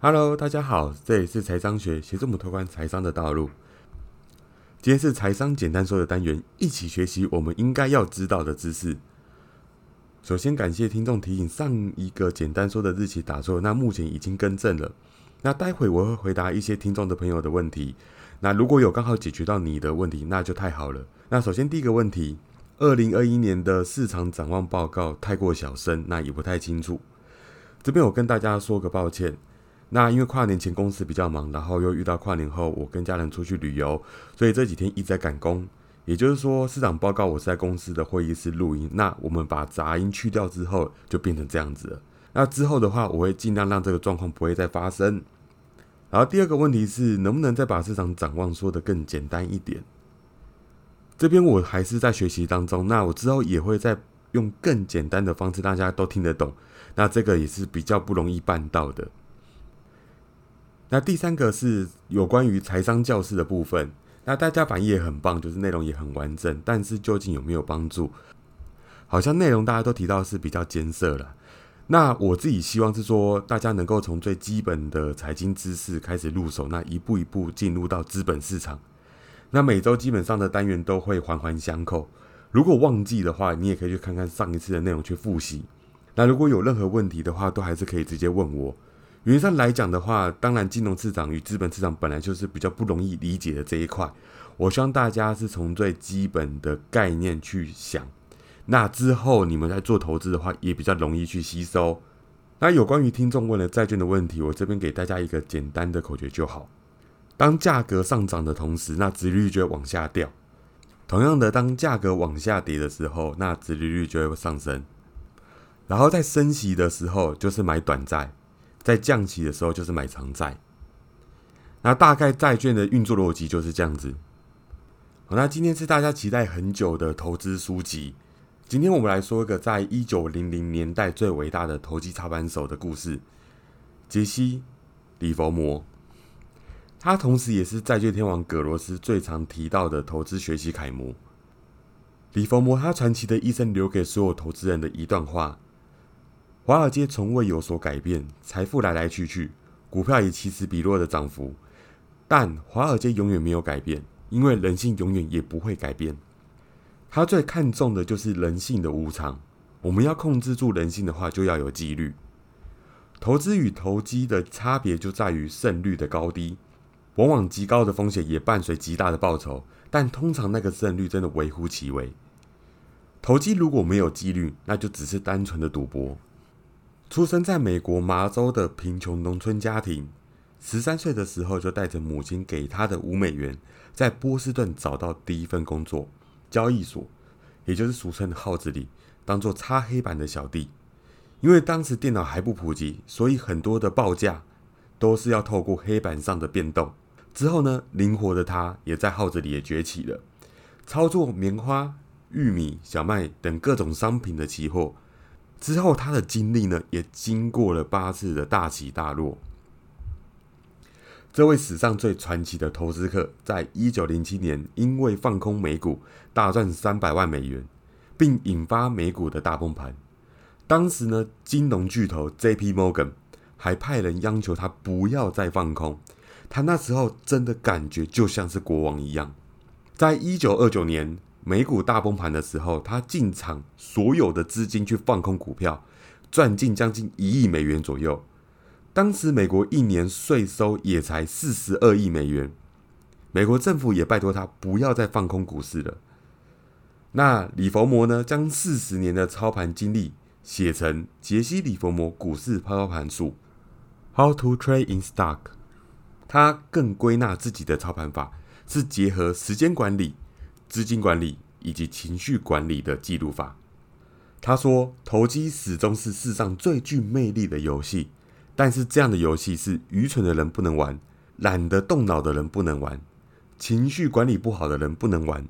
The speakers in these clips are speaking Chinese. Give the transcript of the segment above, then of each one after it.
Hello，大家好，这里是财商学，协助我们拓宽财商的道路。今天是财商简单说的单元，一起学习我们应该要知道的知识。首先感谢听众提醒，上一个简单说的日期打错，那目前已经更正了。那待会我会回答一些听众的朋友的问题。那如果有刚好解决到你的问题，那就太好了。那首先第一个问题，二零二一年的市场展望报告太过小声，那也不太清楚。这边我跟大家说个抱歉。那因为跨年前公司比较忙，然后又遇到跨年后我跟家人出去旅游，所以这几天一直在赶工。也就是说，市场报告我是在公司的会议室录音。那我们把杂音去掉之后，就变成这样子了。那之后的话，我会尽量让这个状况不会再发生。然后第二个问题是，能不能再把市场展望说得更简单一点？这边我还是在学习当中。那我之后也会再用更简单的方式，大家都听得懂。那这个也是比较不容易办到的。那第三个是有关于财商教室的部分。那大家反应也很棒，就是内容也很完整。但是究竟有没有帮助？好像内容大家都提到是比较艰涩了。那我自己希望是说，大家能够从最基本的财经知识开始入手，那一步一步进入到资本市场。那每周基本上的单元都会环环相扣。如果忘记的话，你也可以去看看上一次的内容去复习。那如果有任何问题的话，都还是可以直接问我。原则上来讲的话，当然金融市场与资本市场本来就是比较不容易理解的这一块。我希望大家是从最基本的概念去想，那之后你们在做投资的话，也比较容易去吸收。那有关于听众问了债券的问题，我这边给大家一个简单的口诀就好：当价格上涨的同时，那殖利率就会往下掉；同样的，当价格往下跌的时候，那殖利率就会上升。然后在升息的时候，就是买短债。在降息的时候，就是买长债。那大概债券的运作逻辑就是这样子。好，那今天是大家期待很久的投资书籍。今天我们来说一个在一九零零年代最伟大的投机操盘手的故事——杰西·里佛摩。他同时也是债券天王葛罗斯最常提到的投资学习楷模。里佛摩他传奇的一生，留给所有投资人的一段话。华尔街从未有所改变，财富来来去去，股票也起死彼落的涨幅，但华尔街永远没有改变，因为人性永远也不会改变。他最看重的就是人性的无常。我们要控制住人性的话，就要有纪律。投资与投机的差别就在于胜率的高低，往往极高的风险也伴随极大的报酬，但通常那个胜率真的微乎其微。投机如果没有纪律，那就只是单纯的赌博。出生在美国麻州的贫穷农村家庭，十三岁的时候就带着母亲给他的五美元，在波士顿找到第一份工作——交易所，也就是俗称的号子里，当做擦黑板的小弟。因为当时电脑还不普及，所以很多的报价都是要透过黑板上的变动。之后呢，灵活的他也在号子里也崛起了，操作棉花、玉米、小麦等各种商品的期货。之后，他的经历呢，也经过了八次的大起大落。这位史上最传奇的投资客，在一九零七年因为放空美股，大赚三百万美元，并引发美股的大崩盘。当时呢，金融巨头 J.P. Morgan 还派人央求他不要再放空。他那时候真的感觉就像是国王一样。在一九二九年。美股大崩盘的时候，他进场所有的资金去放空股票，赚进将近一亿美元左右。当时美国一年税收也才四十二亿美元，美国政府也拜托他不要再放空股市了。那李佛摩呢，将四十年的操盘经历写成《杰西·李佛摩股市操盘术》（How to Trade in Stock）。他更归纳自己的操盘法是结合时间管理。资金管理以及情绪管理的记录法。他说：“投机始终是世上最具魅力的游戏，但是这样的游戏是愚蠢的人不能玩，懒得动脑的人不能玩，情绪管理不好的人不能玩，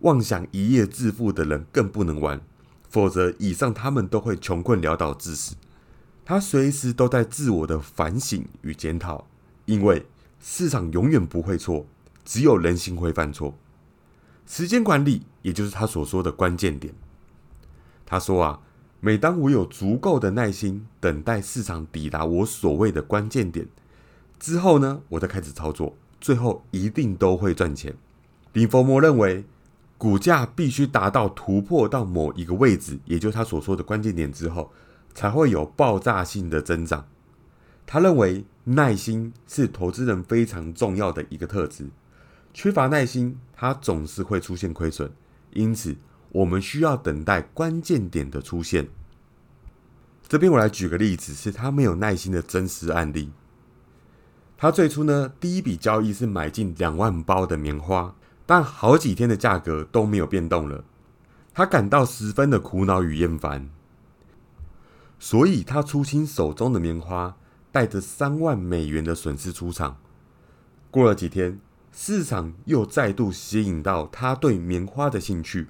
妄想一夜致富的人更不能玩。否则，以上他们都会穷困潦倒致死。”他随时都在自我的反省与检讨，因为市场永远不会错，只有人心会犯错。时间管理，也就是他所说的关键点。他说啊，每当我有足够的耐心等待市场抵达我所谓的关键点之后呢，我再开始操作，最后一定都会赚钱。林佛摩认为，股价必须达到突破到某一个位置，也就是他所说的关键点之后，才会有爆炸性的增长。他认为耐心是投资人非常重要的一个特质，缺乏耐心，他总是会出现亏损。因此，我们需要等待关键点的出现。这边我来举个例子，是他没有耐心的真实案例。他最初呢，第一笔交易是买进两万包的棉花，但好几天的价格都没有变动了，他感到十分的苦恼与厌烦，所以他出清手中的棉花。带着三万美元的损失出场。过了几天，市场又再度吸引到他对棉花的兴趣，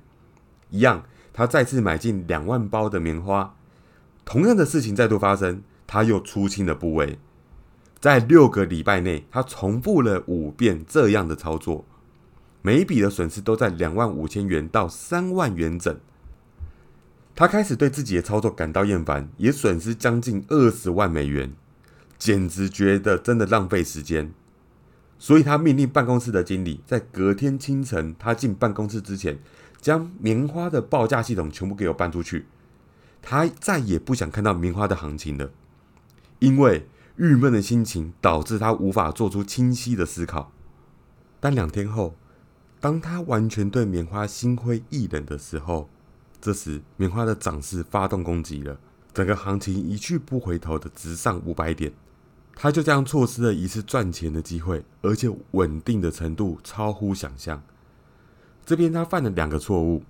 一样，他再次买进两万包的棉花。同样的事情再度发生，他又出清了部位。在六个礼拜内，他重复了五遍这样的操作，每一笔的损失都在两万五千元到三万元整。他开始对自己的操作感到厌烦，也损失将近二十万美元。简直觉得真的浪费时间，所以他命令办公室的经理在隔天清晨他进办公室之前，将棉花的报价系统全部给我搬出去。他再也不想看到棉花的行情了，因为郁闷的心情导致他无法做出清晰的思考。但两天后，当他完全对棉花心灰意冷的时候，这时棉花的涨势发动攻击了，整个行情一去不回头的直上五百点。他就这样错失了一次赚钱的机会，而且稳定的程度超乎想象。这边他犯了两个错误：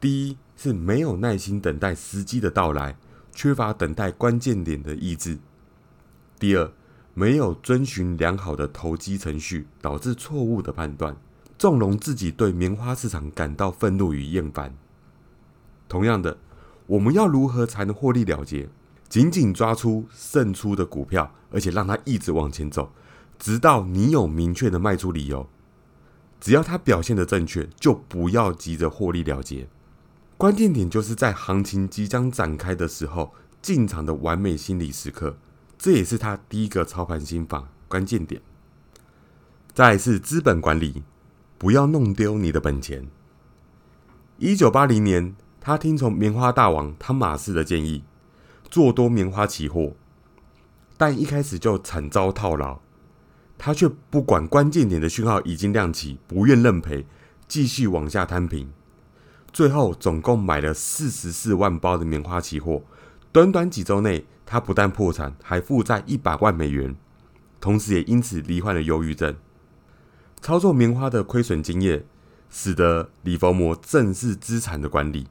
第一是没有耐心等待时机的到来，缺乏等待关键点的意志；第二，没有遵循良好的投机程序，导致错误的判断，纵容自己对棉花市场感到愤怒与厌烦。同样的，我们要如何才能获利了结？紧紧抓出胜出的股票，而且让它一直往前走，直到你有明确的卖出理由。只要它表现的正确，就不要急着获利了结。关键点就是在行情即将展开的时候进场的完美心理时刻，这也是他第一个操盘心法关键点。再是资本管理，不要弄丢你的本钱。一九八零年，他听从棉花大王汤马士的建议。做多棉花期货，但一开始就惨遭套牢。他却不管关键点的讯号已经亮起，不愿认赔，继续往下摊平。最后总共买了四十四万包的棉花期货。短短几周内，他不但破产，还负债一百万美元，同时也因此罹患了忧郁症。操作棉花的亏损经验，使得李佛摩正视资产的管理。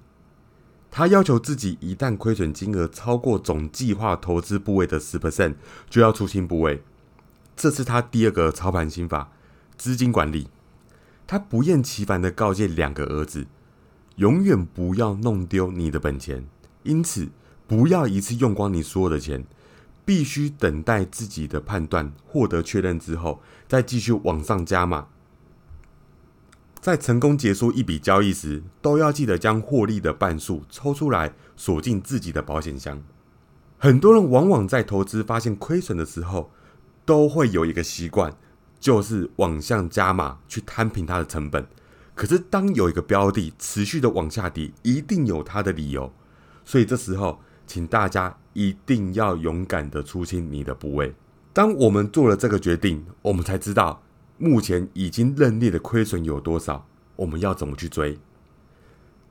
他要求自己，一旦亏损金额超过总计划投资部位的十 percent，就要出清部位。这是他第二个操盘心法——资金管理。他不厌其烦的告诫两个儿子：永远不要弄丢你的本钱，因此不要一次用光你所有的钱，必须等待自己的判断获得确认之后，再继续往上加码。在成功结束一笔交易时，都要记得将获利的半数抽出来锁进自己的保险箱。很多人往往在投资发现亏损的时候，都会有一个习惯，就是往向加码去摊平它的成本。可是，当有一个标的持续的往下跌，一定有它的理由。所以这时候，请大家一定要勇敢的出清你的部位。当我们做了这个决定，我们才知道。目前已经认列的亏损有多少？我们要怎么去追？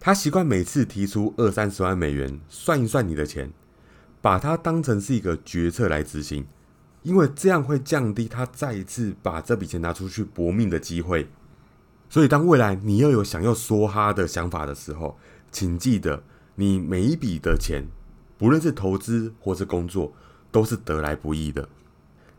他习惯每次提出二三十万美元，算一算你的钱，把它当成是一个决策来执行，因为这样会降低他再一次把这笔钱拿出去搏命的机会。所以，当未来你又有想要梭哈的想法的时候，请记得，你每一笔的钱，不论是投资或是工作，都是得来不易的。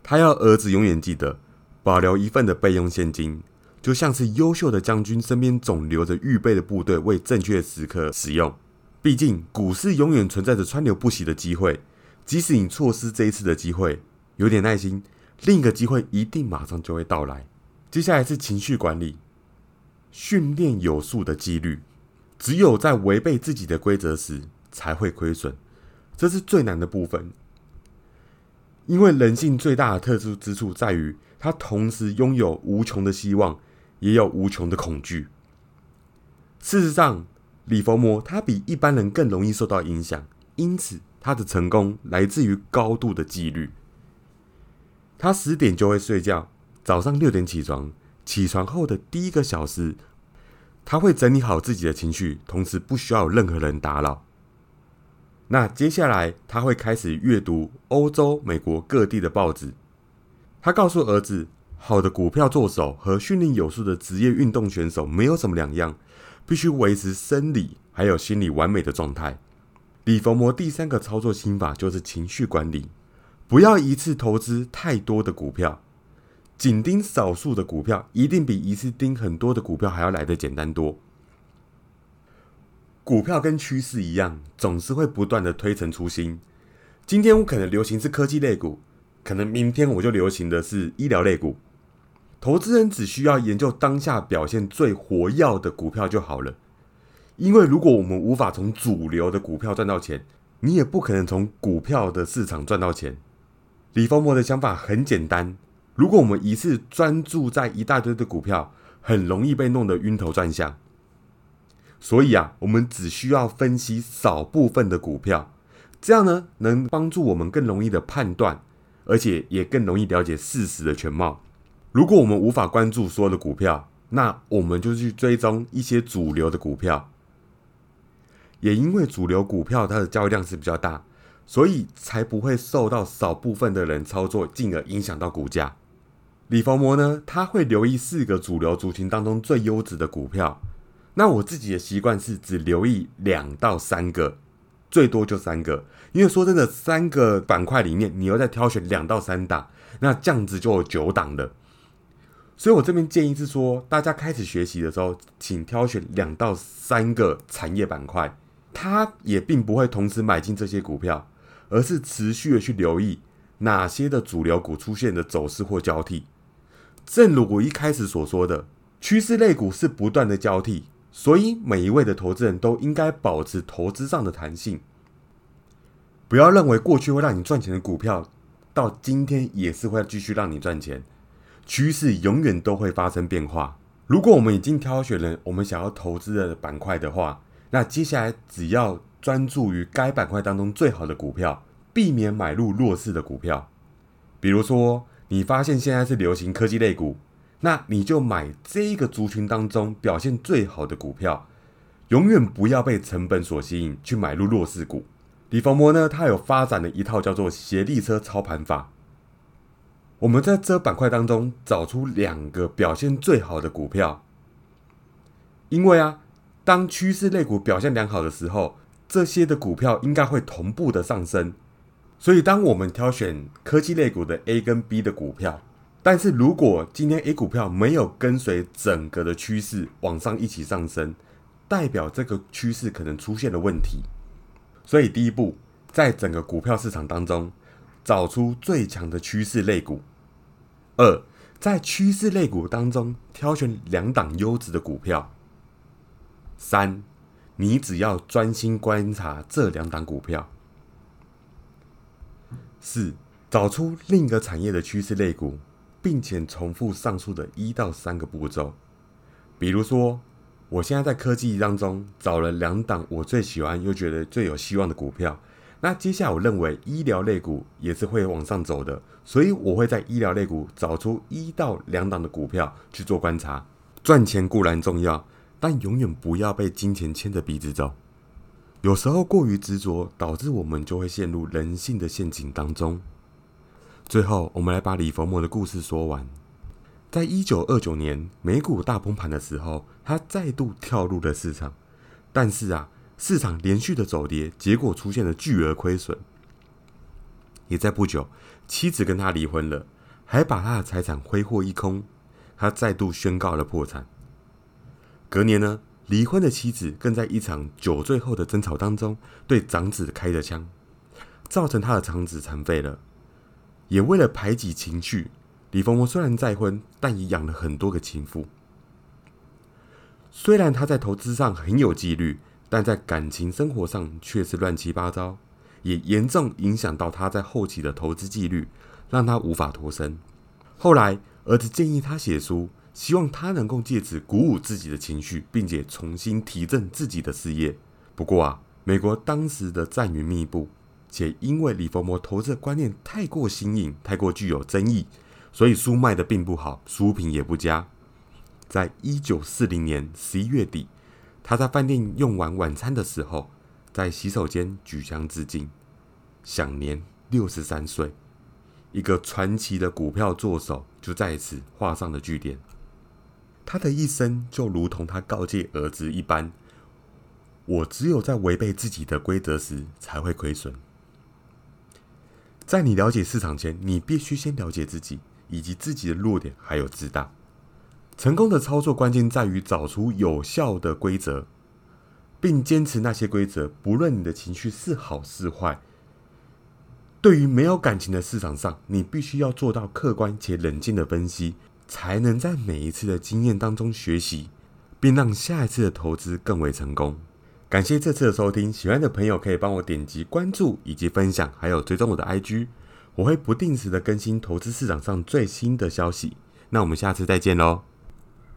他要儿子永远记得。保留一份的备用现金，就像是优秀的将军身边总留着预备的部队，为正确时刻使用。毕竟股市永远存在着川流不息的机会，即使你错失这一次的机会，有点耐心，另一个机会一定马上就会到来。接下来是情绪管理，训练有素的纪律。只有在违背自己的规则时，才会亏损，这是最难的部分。因为人性最大的特殊之处在于，他同时拥有无穷的希望，也有无穷的恐惧。事实上，李佛摩他比一般人更容易受到影响，因此他的成功来自于高度的纪律。他十点就会睡觉，早上六点起床。起床后的第一个小时，他会整理好自己的情绪，同时不需要任何人打扰。那接下来他会开始阅读欧洲、美国各地的报纸。他告诉儿子，好的股票做手和训练有素的职业运动选手没有什么两样，必须维持生理还有心理完美的状态。李佛摩第三个操作心法就是情绪管理，不要一次投资太多的股票。紧盯少数的股票，一定比一次盯很多的股票还要来得简单多。股票跟趋势一样，总是会不断的推陈出新。今天我可能流行是科技类股，可能明天我就流行的是医疗类股。投资人只需要研究当下表现最活跃的股票就好了。因为如果我们无法从主流的股票赚到钱，你也不可能从股票的市场赚到钱。李丰博的想法很简单。如果我们一次专注在一大堆的股票，很容易被弄得晕头转向。所以啊，我们只需要分析少部分的股票，这样呢，能帮助我们更容易的判断，而且也更容易了解事实的全貌。如果我们无法关注所有的股票，那我们就去追踪一些主流的股票。也因为主流股票它的交易量是比较大，所以才不会受到少部分的人操作，进而影响到股价。李佛摩呢，他会留意四个主流族群当中最优质的股票。那我自己的习惯是只留意两到三个，最多就三个。因为说真的，三个板块里面，你又再挑选两到三档，那这样子就有九档了。所以我这边建议是说，大家开始学习的时候，请挑选两到三个产业板块。它也并不会同时买进这些股票，而是持续的去留意哪些的主流股出现的走势或交替。正如我一开始所说的，趋势类股是不断的交替，所以每一位的投资人都应该保持投资上的弹性，不要认为过去会让你赚钱的股票，到今天也是会继续让你赚钱。趋势永远都会发生变化。如果我们已经挑选了我们想要投资的板块的话，那接下来只要专注于该板块当中最好的股票，避免买入弱势的股票，比如说。你发现现在是流行科技类股，那你就买这个族群当中表现最好的股票，永远不要被成本所吸引去买入弱势股。李逢摩呢，他有发展了一套叫做协力车操盘法。我们在这板块当中找出两个表现最好的股票，因为啊，当趋势类股表现良好的时候，这些的股票应该会同步的上升。所以，当我们挑选科技类股的 A 跟 B 的股票，但是如果今天 A 股票没有跟随整个的趋势往上一起上升，代表这个趋势可能出现了问题。所以，第一步，在整个股票市场当中，找出最强的趋势类股；二，在趋势类股当中挑选两档优质的股票；三，你只要专心观察这两档股票。四，找出另一个产业的趋势类股，并且重复上述的一到三个步骤。比如说，我现在在科技当中找了两档我最喜欢又觉得最有希望的股票。那接下来我认为医疗类股也是会往上走的，所以我会在医疗类股找出一到两档的股票去做观察。赚钱固然重要，但永远不要被金钱牵着鼻子走。有时候过于执着，导致我们就会陷入人性的陷阱当中。最后，我们来把李佛摩的故事说完。在一九二九年美股大崩盘的时候，他再度跳入了市场，但是啊，市场连续的走跌，结果出现了巨额亏损。也在不久，妻子跟他离婚了，还把他的财产挥霍一空，他再度宣告了破产。隔年呢？离婚的妻子更在一场酒醉后的争吵当中对长子开了枪，造成他的长子残废了。也为了排挤情绪，李凤凰虽然再婚，但也养了很多个情妇。虽然他在投资上很有纪律，但在感情生活上却是乱七八糟，也严重影响到他在后期的投资纪律，让他无法脱身。后来，儿子建议他写书，希望他能够借此鼓舞自己的情绪，并且重新提振自己的事业。不过啊，美国当时的战云密布，且因为李佛摩投资的观念太过新颖、太过具有争议，所以书卖的并不好，书评也不佳。在一九四零年十一月底。他在饭店用完晚餐的时候，在洗手间举枪自尽，享年六十三岁。一个传奇的股票作手就在此画上了句点。他的一生就如同他告诫儿子一般：“我只有在违背自己的规则时才会亏损。”在你了解市场前，你必须先了解自己以及自己的弱点，还有自大。成功的操作关键在于找出有效的规则，并坚持那些规则，不论你的情绪是好是坏。对于没有感情的市场上，你必须要做到客观且冷静的分析，才能在每一次的经验当中学习，并让下一次的投资更为成功。感谢这次的收听，喜欢的朋友可以帮我点击关注以及分享，还有追踪我的 IG，我会不定时的更新投资市场上最新的消息。那我们下次再见喽。